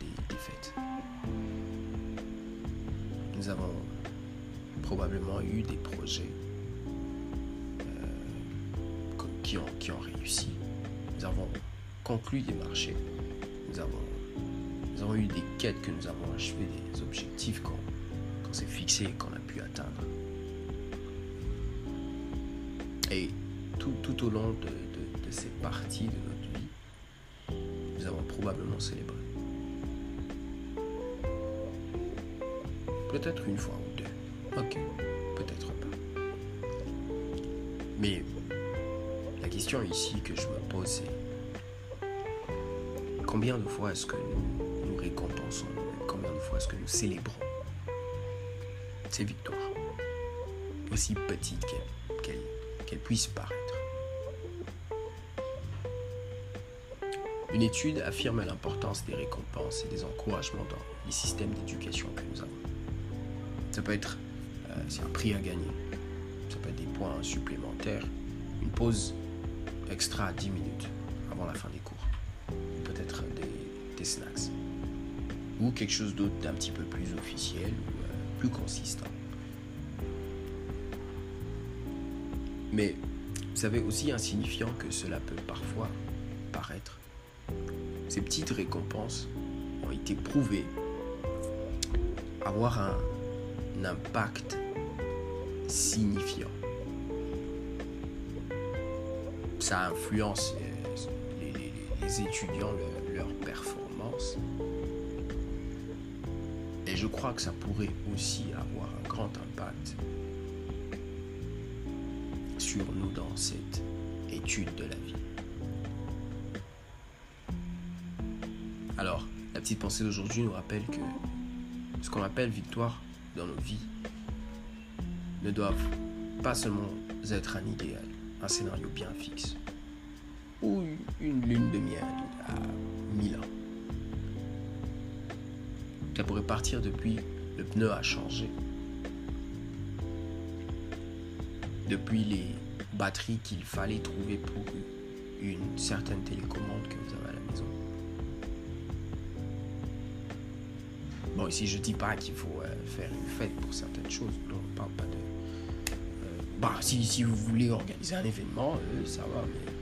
Des défaites. Nous avons probablement eu des projets euh, qui, ont, qui ont réussi. Nous avons conclu des marchés. Nous avons, nous avons eu des quêtes que nous avons achevées, des objectifs qu'on s'est fixés et qu'on a pu atteindre. Et tout, tout au long de ces parties de notre vie, nous avons probablement célébré. Peut-être une fois ou deux. Ok, peut-être pas. Mais la question ici que je me pose, c'est combien de fois est-ce que nous nous récompensons? Combien de fois est-ce que nous célébrons ces victoires? Aussi petites qu'elles puissent paraître. Une étude affirme l'importance des récompenses et des encouragements dans les systèmes d'éducation. Ça peut être euh, c'est un prix à gagner, ça peut être des points supplémentaires, une pause extra à 10 minutes avant la fin des cours, peut-être des, snacks, ou quelque chose d'autre d'un petit peu plus officiel ou euh, plus consistant. Mais vous savez aussi insignifiant que cela peut parfois paraître. Ces petites récompenses ont été prouvées avoir un impact signifiant. Ça influence les, étudiants, le- leur performance. Et je crois que ça pourrait aussi avoir un grand impact sur nous dans cette étude de la vie. Alors, la petite pensée d'aujourd'hui nous rappelle que ce qu'on appelle victoire dans nos vies ne doivent pas seulement être un idéal, un scénario bien fixe, ou une lune de miel à mille ans. Ça pourrait partir depuis le pneu a changé, depuis les batteries qu'il fallait trouver pour une certaine télécommande que vous avez à la maison. Bon, ici je dis pas qu'il faut euh, faire une fête pour certaines choses. Non, on parle pas de. euh, bah, si, si vous voulez organiser un événement, euh, ça va, mais.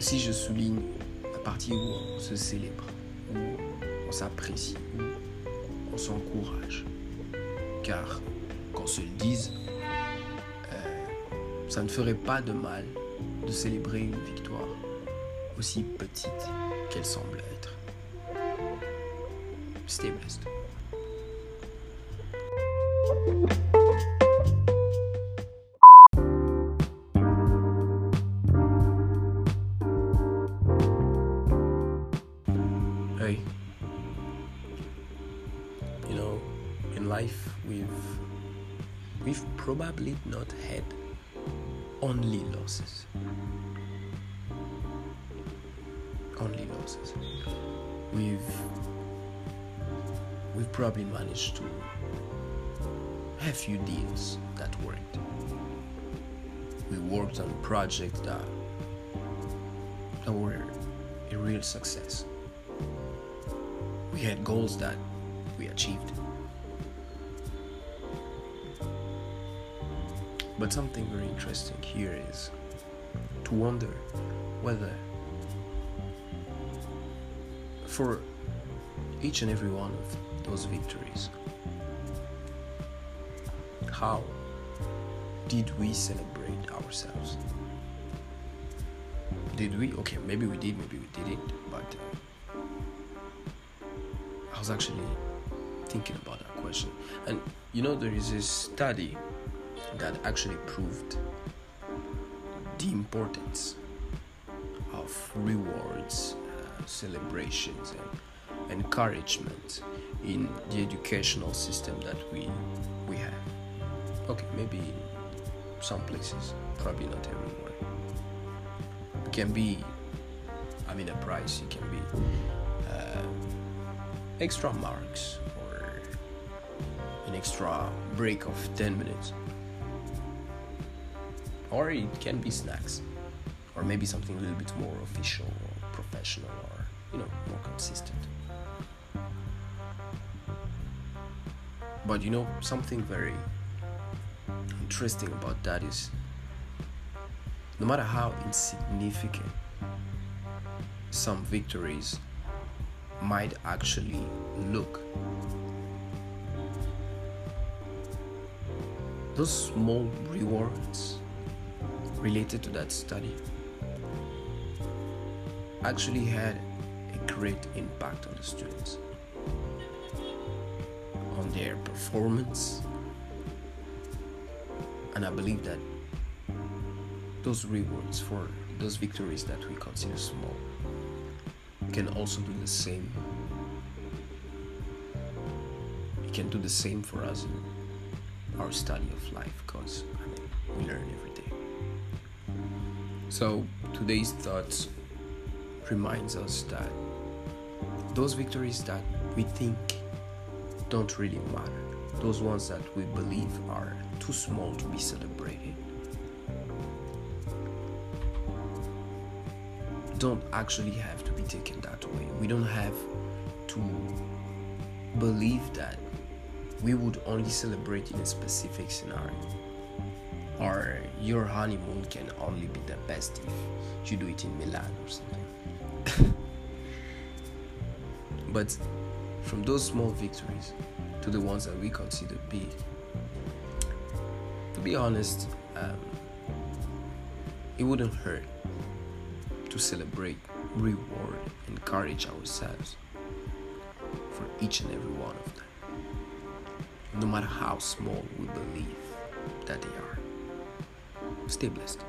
Si je souligne la partie où on se célèbre, où on s'apprécie, où on s'encourage. Car, qu'on se le dise, ça ne ferait pas de mal de célébrer une victoire aussi petite qu'elle semble être. Stay blessed. Hey. You know, in life we've we've probably not had only losses. Only losses. We've we've probably managed to have few deals that worked. We worked on projects that, that were a real success. we had goals that we achieved. But something very interesting here is to wonder whether for each and every one of those victories, how did we celebrate ourselves? Did we? Okay, maybe we did, maybe we didn't, but uh, I was actually thinking about that question. And you know, there is a study that actually proved the importance of rewards, uh, celebrations, and encouragement in the educational system that we we have. Okay, maybe some places, probably not everywhere. It can be, I mean, a price. It can be uh, extra marks or an extra break of ten minutes or it can be snacks or maybe something a little bit more official or professional or you know more consistent but you know something very interesting about that is no matter how insignificant some victories might actually look those small rewards related to that study actually had a great impact on the students, their performance, and I believe that those rewards for those victories that we consider small can also do the same. It can do the same for us in our study of life because I mean, we learn every day. So today's thoughts reminds us that those victories that we think don't really matter, those ones that we believe are too small to be celebrated, don't actually have to be taken that way. We don't have to believe that we would only celebrate in a specific scenario or your honeymoon can only be the best if you do it in Milan or something. but from those small victories to the ones that we consider big, to be honest, um, it wouldn't hurt to celebrate, reward, encourage ourselves for each and every one of them, no matter how small we believe that they are. Stay blessed.